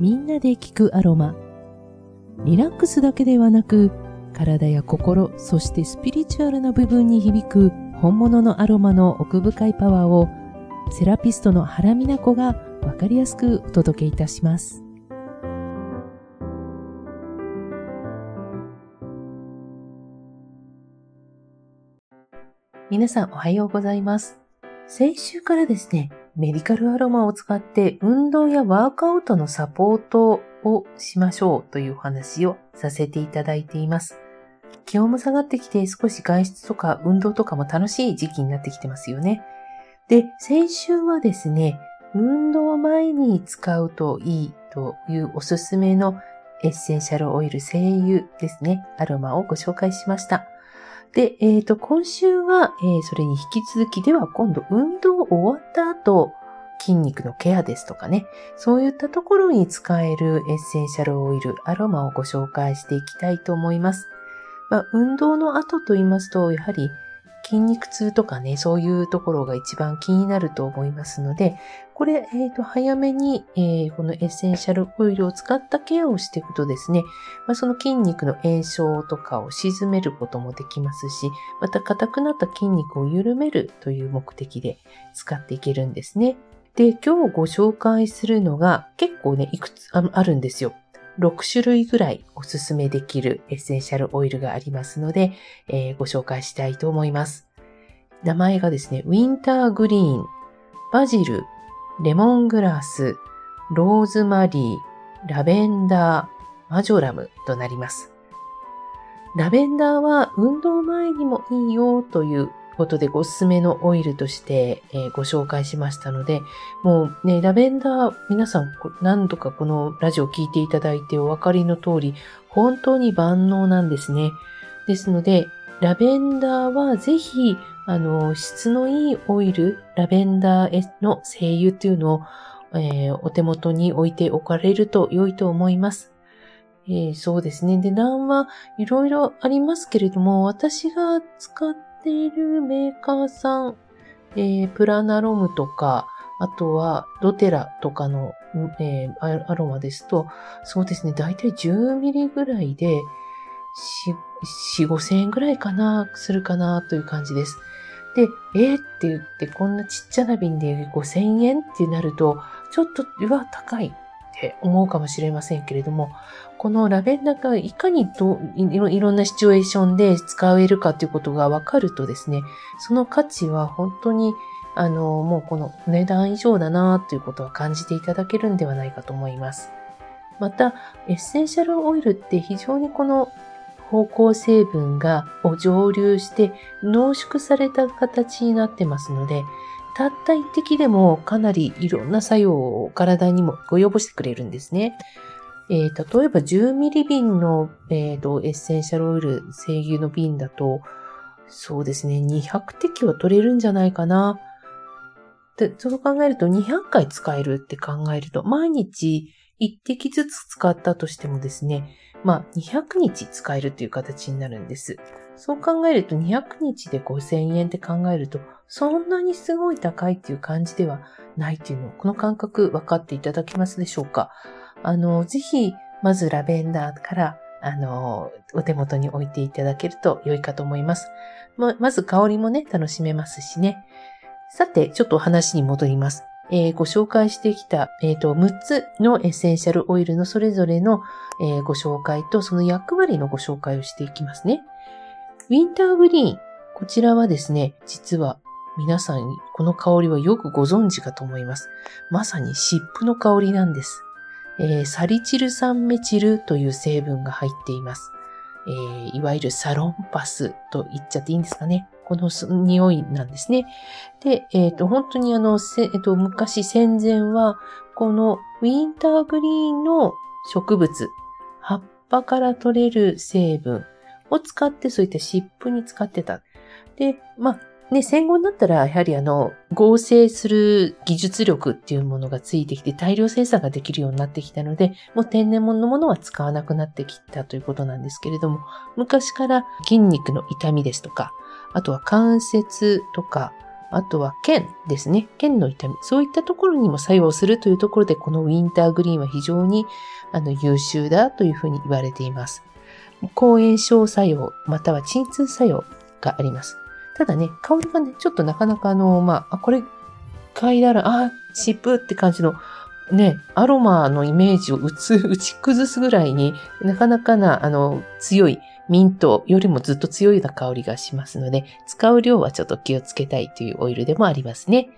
みんなで聞くアロマ。リラックスだけではなく、体や心、そしてスピリチュアルな部分に響く本物のアロマの奥深いパワーを、セラピストの原美奈子がわかりやすくお届けいたします。皆さんおはようございます。先週からですね、メディカルアロマを使って運動やワークアウトのサポートをしましょうというお話をさせていただいています。気温も下がってきて少し外出とか運動とかも楽しい時期になってきてますよね。で、先週はですね、運動前に使うといいというおすすめのエッセンシャルオイル精油ですね、アロマをご紹介しました。で、えっ、ー、と、今週は、えー、それに引き続きでは今度運動終わった後、筋肉のケアですとかね、そういったところに使えるエッセンシャルオイル、アロマをご紹介していきたいと思います。まあ、運動の後と言いますと、やはり筋肉痛とかね、そういうところが一番気になると思いますので、これ、えっ、ー、と、早めに、えー、このエッセンシャルオイルを使ったケアをしていくとですね、まあ、その筋肉の炎症とかを沈めることもできますし、また硬くなった筋肉を緩めるという目的で使っていけるんですね。で、今日ご紹介するのが結構ね、いくつあるんですよ。6種類ぐらいおすすめできるエッセンシャルオイルがありますので、えー、ご紹介したいと思います。名前がですね、ウィンターグリーン、バジル、レモングラス、ローズマリー、ラベンダー、マジョラムとなります。ラベンダーは運動前にもいいよということでおすすめのオイルとして、え、ご紹介しましたので、もうね、ラベンダー皆さん何度かこのラジオを聞いていただいてお分かりの通り、本当に万能なんですね。ですので、ラベンダーはぜひあの、質のいいオイル、ラベンダーの精油っていうのを、えー、お手元に置いておかれると良いと思います。えー、そうですね。で、難はいろいろありますけれども、私が使っているメーカーさん、えー、プラナロムとか、あとはドテラとかの、えー、アロマですと、そうですね、だいたい10ミリぐらいで、4、5千円ぐらいかな、するかなという感じです。で、えー、って言って、こんなちっちゃな瓶で5000円ってなると、ちょっと、うわ、高いって思うかもしれませんけれども、このラベンダーがいかにどいろんなシチュエーションで使えるかということが分かるとですね、その価値は本当に、あの、もうこの値段以上だなということは感じていただけるんではないかと思います。また、エッセンシャルオイルって非常にこの方向成分がを蒸留して濃縮された形になってますので、たった一滴でもかなりいろんな作用を体にも及ぼしてくれるんですね。えー、例えば10ミリ瓶の、えーと、エッセンシャルオイル精油の瓶だと、そうですね、200滴は取れるんじゃないかな。で、そう考えると200回使えるって考えると、毎日1滴ずつ使ったとしてもですね、まあ、200日使えるという形になるんです。そう考えると200日で5000円って考えると、そんなにすごい高いっていう感じではないっていうのを、この感覚分かっていただけますでしょうか？あの、ぜひ、まずラベンダーから、あの、お手元に置いていただけると良いかと思います。ま、まず香りもね、楽しめますしね。さて、ちょっと話に戻ります。えー、ご紹介してきた、えーと、6つのエッセンシャルオイルのそれぞれの、えー、ご紹介とその役割のご紹介をしていきますね。ウィンターグリーン。こちらはですね、実は皆さんこの香りはよくご存知かと思います。まさに湿布の香りなんです。えー、サリチル酸メチルという成分が入っています。えー、いわゆるサロンパスと言っちゃっていいんですかね。この匂いなんですね。で、えっ、ー、と、本当にあの、えー、と、昔戦前は、このウィンターグリーンの植物、葉っぱから取れる成分を使って、そういった湿布に使ってた。で、まあ、ね、戦後になったら、やはりあの、合成する技術力っていうものがついてきて、大量生産ができるようになってきたので、もう天然物のものは使わなくなってきたということなんですけれども、昔から筋肉の痛みですとか、あとは関節とか、あとは腱ですね。腱の痛み。そういったところにも作用するというところで、このウィンターグリーンは非常にあの優秀だというふうに言われています。抗炎症作用、または鎮痛作用があります。ただね、香りがね、ちょっとなかなかあの、まあ、これ、嗅いだら、あ、湿布って感じのね、アロマのイメージを打つ、打ち崩すぐらいになかなかな、あの、強いミントよりもずっと強いような香りがしますので、使う量はちょっと気をつけたいというオイルでもありますね。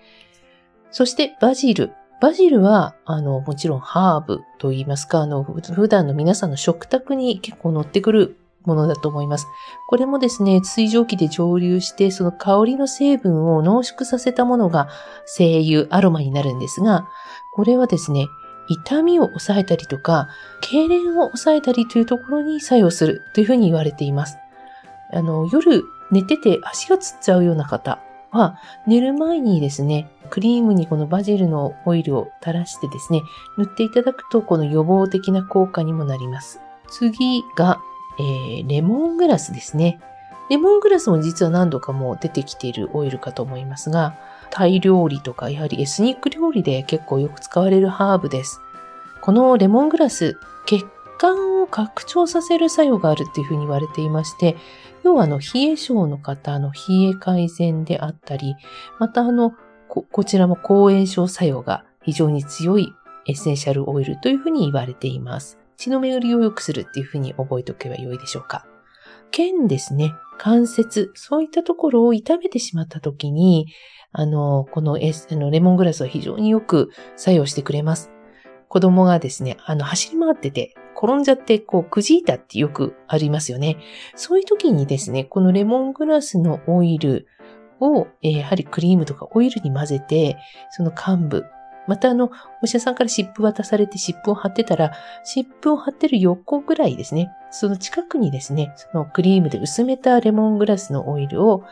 そしてバジル。バジルは、あの、もちろんハーブと言いますか、あの、普段の皆さんの食卓に結構乗ってくるものだと思います。これもですね、水蒸気で蒸留して、その香りの成分を濃縮させたものが精油、アロマになるんですが、これはですね、痛みを抑えたりとか、痙攣を抑えたりというところに作用するというふうに言われています。あの、夜寝てて足がつっちゃうような方は、寝る前にですね、クリームにこのバジルのオイルを垂らしてですね、塗っていただくと、この予防的な効果にもなります。次が、えー、レモングラスですね。レモングラスも実は何度かもう出てきているオイルかと思いますが、タイ料理とか、やはりエスニック料理で結構よく使われるハーブです。このレモングラス、血管を拡張させる作用があるっていうふうに言われていまして、要はあの、冷え性の方の冷え改善であったり、またあの、ここちらも抗炎症作用が非常に強いエッセンシャルオイルというふうに言われています。血の巡りを良くするっていうふうに覚えておけばよいでしょうか。腱ですね、関節、そういったところを痛めてしまった時に、あの、このエあのレモングラスは非常によく作用してくれます。子供がですね、あの、走り回ってて、転んじゃって、こう、くじいたってよくありますよね。そういう時にですね、このレモングラスのオイルを、え、やはりクリームとかオイルに混ぜて、その幹部、またあの、お医者さんから湿布渡されて湿布を貼ってたら、湿布を貼ってる横ぐらいですね、その近くにですね、そのクリームで薄めたレモングラスのオイルを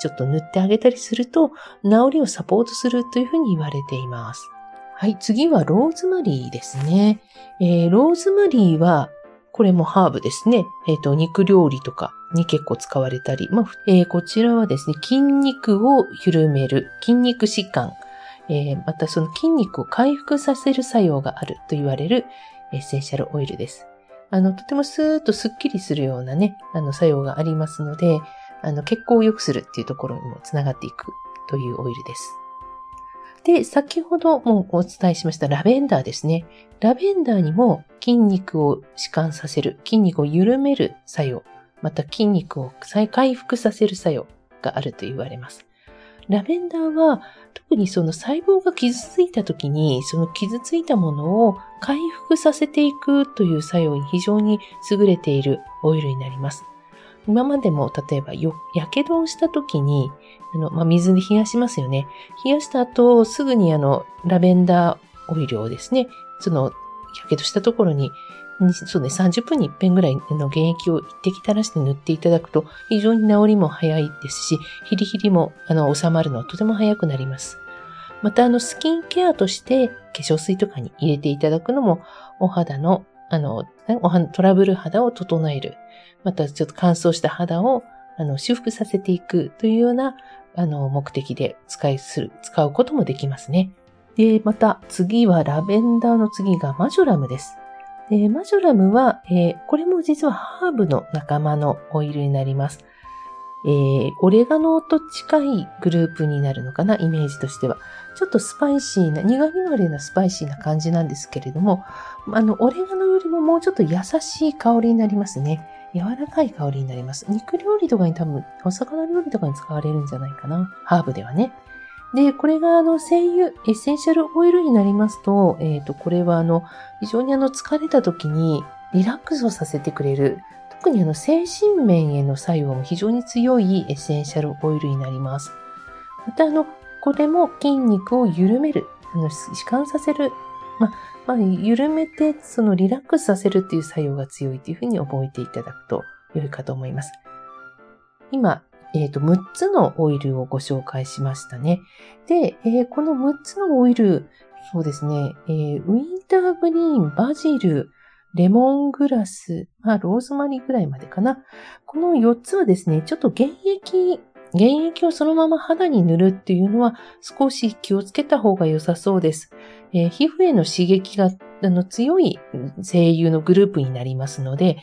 ちょっと塗ってあげたりすると、治りをサポートするというふうに言われています。はい、次はローズマリーですね。えー、ローズマリーは、これもハーブですね。えっ、ー、と、肉料理とかに結構使われたり、まあ、えー、こちらはですね、筋肉を緩める、筋肉疾患、えー、またその筋肉を回復させる作用があると言われるエッセンシャルオイルです。あの、とてもスーッとスッキリするようなね、あの、作用がありますので、あの、血行を良くするっていうところにもつながっていくというオイルです。で、先ほどもお伝えしましたラベンダーですね。ラベンダーにも筋肉を弛緩させる、筋肉を緩める作用、また筋肉を再回復させる作用があると言われます。ラベンダーは特にその細胞が傷ついた時にその傷ついたものを回復させていくという作用に非常に優れているオイルになります。今までも例えばよ、やけどをした時に、あの、まあ、水で冷やしますよね。冷やした後、すぐにあの、ラベンダーオイルをですね、その、やけどしたところに、そうね、30分に1遍ぐらいの原液を一滴垂らして塗っていただくと、非常に治りも早いですし、ヒリヒリも、あの、収まるのはとても早くなります。また、あの、スキンケアとして、化粧水とかに入れていただくのも、お肌の、あの、トラブル肌を整える。またちょっと乾燥した肌をあの修復させていくというようなあの目的で使いする、使うこともできますね。で、また次はラベンダーの次がマジョラムです。でマジョラムは、えー、これも実はハーブの仲間のオイルになります。えー、オレガノと近いグループになるのかな、イメージとしては。ちょっとスパイシーな、苦味のあるようなスパイシーな感じなんですけれども、あの、オレガノよりももうちょっと優しい香りになりますね。柔らかい香りになります。肉料理とかに多分、お魚料理とかに使われるんじゃないかな。ハーブではね。で、これがあの、精油、エッセンシャルオイルになりますと、えっ、ー、と、これはあの、非常にあの、疲れた時にリラックスをさせてくれる、特にあの、精神面への作用も非常に強いエッセンシャルオイルになります。またあの、これも筋肉を緩める、あの、弛緩させる、ま、まあ、緩めて、そのリラックスさせるっていう作用が強いというふうに覚えていただくと良いかと思います。今、えっ、ー、と、6つのオイルをご紹介しましたね。で、えー、この6つのオイル、そうですね、えー、ウィンターグリーン、バジル、レモングラス、まあ、ローズマリーぐらいまでかな。この4つはですね、ちょっと原液原液をそのまま肌に塗るっていうのは少し気をつけた方が良さそうです。えー、皮膚への刺激があの強い精油のグループになりますので、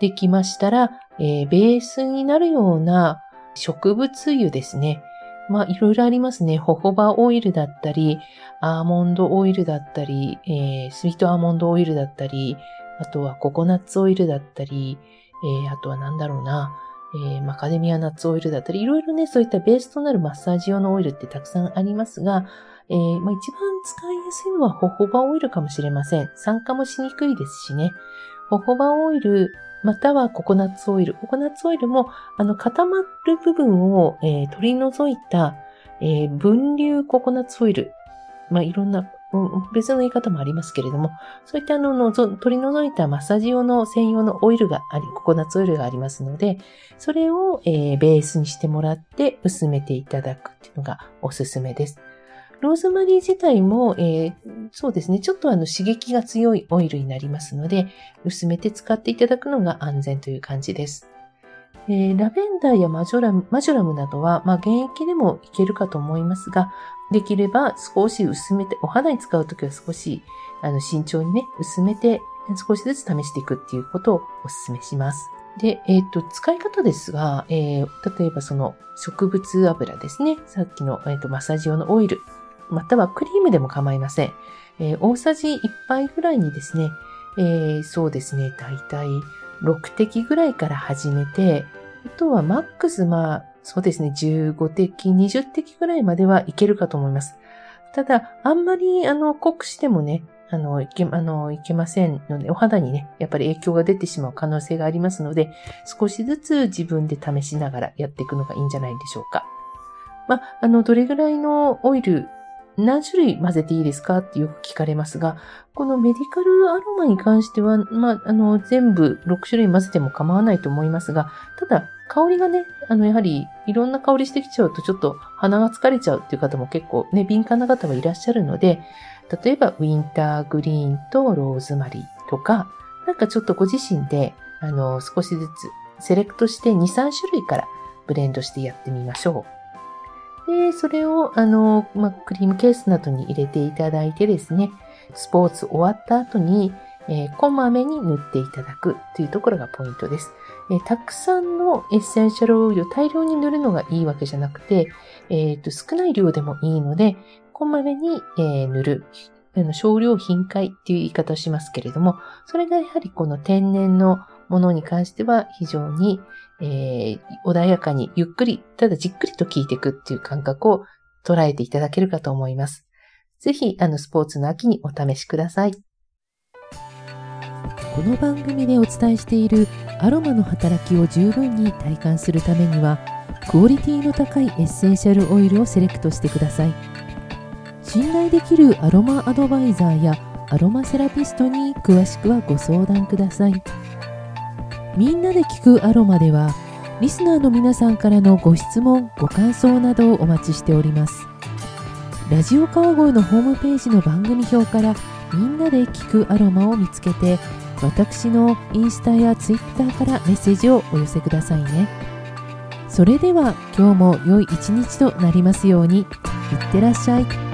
できましたら、えー、ベースになるような植物油ですね。まあ、いろいろありますね。ホホバオイルだったり、アーモンドオイルだったり、えー、スイートアーモンドオイルだったり、あとはココナッツオイルだったり、えー、あとはなんだろうな、えー、マカデミアナッツオイルだったり、いろいろね、そういったベースとなるマッサージ用のオイルってたくさんありますが、えー、まあ、一番使いやすいのはホホバオイルかもしれません。酸化もしにくいですしね。ホホバオイル、またはココナッツオイル。ココナッツオイルも、あの、固まる部分を、えー、取り除いた、えー、分流ココナッツオイル。まあ、いろんな、別の言い方もありますけれども、そういったあのの取り除いたマッサージ用の専用のオイルがあり、ココナッツオイルがありますので、それを、えー、ベースにしてもらって薄めていただくっていうのがおすすめです。ローズマリー自体も、えー、そうですね、ちょっとあの刺激が強いオイルになりますので、薄めて使っていただくのが安全という感じです。えー、ラベンダーやマジョラムマジョラムなどは、まあ、現役でもいけるかと思いますが、できれば少し薄めて、お肌に使うときは少しあの慎重にね、薄めて少しずつ試していくっていうことをお勧めします。で、えっ、ー、と、使い方ですが、えー、例えばその植物油ですね。さっきの、えーと、マッサージ用のオイル。またはクリームでも構いません。えー、大さじ1杯ぐらいにですね、えー、そうですね、だいたい6滴ぐらいから始めて、あとはマックス、まあ、そうですね、15滴、20滴ぐらいまではいけるかと思います。ただ、あんまり、あの、濃くしてもね、あの、いけ、あの、いけませんので、お肌にね、やっぱり影響が出てしまう可能性がありますので、少しずつ自分で試しながらやっていくのがいいんじゃないでしょうか。まあ、あの、どれぐらいのオイル何種類混ぜていいですか？ってよく聞かれますが、このメディカルアロマに関しては、まあ、あの、全部6種類混ぜても構わないと思いますが、ただ、香りがね、あの、やはり、いろんな香りしてきちゃうと、ちょっと鼻が疲れちゃうっていう方も結構ね、敏感な方はいらっしゃるので、例えば、ウィンターグリーンとローズマリーとか、なんかちょっとご自身で、あの、少しずつセレクトして2、3種類からブレンドしてやってみましょう。で、それを、あの、まあ、クリームケースなどに入れていただいてですね、スポーツ終わった後に、えー、こまめに塗っていただくというところがポイントです。えー、たくさんのエッセンシャルオイルを大量に塗るのがいいわけじゃなくて、えーと、少ない量でもいいので、こまめに、えー、塗る。あの少量頻回っていう言い方をしますけれども、それがやはりこの天然のものに関しては非常に、えー、穏やかにゆっくり、ただじっくりと聞いていくっていう感覚を捉えていただけるかと思います。ぜひ、あの、スポーツの秋にお試しください。この番組でお伝えしているアロマの働きを十分に体感するためには、クオリティの高いエッセンシャルオイルをセレクトしてください。信頼できるアロマアドバイザーやアロマセラピストに詳しくはご相談ください。みんなで聞くアロマではリスナーの皆さんからのご質問ご感想などをお待ちしておりますラジオ川越のホームページの番組表からみんなで聞くアロマを見つけて私のインスタやツイッターからメッセージをお寄せくださいねそれでは今日も良い一日となりますようにいってらっしゃい。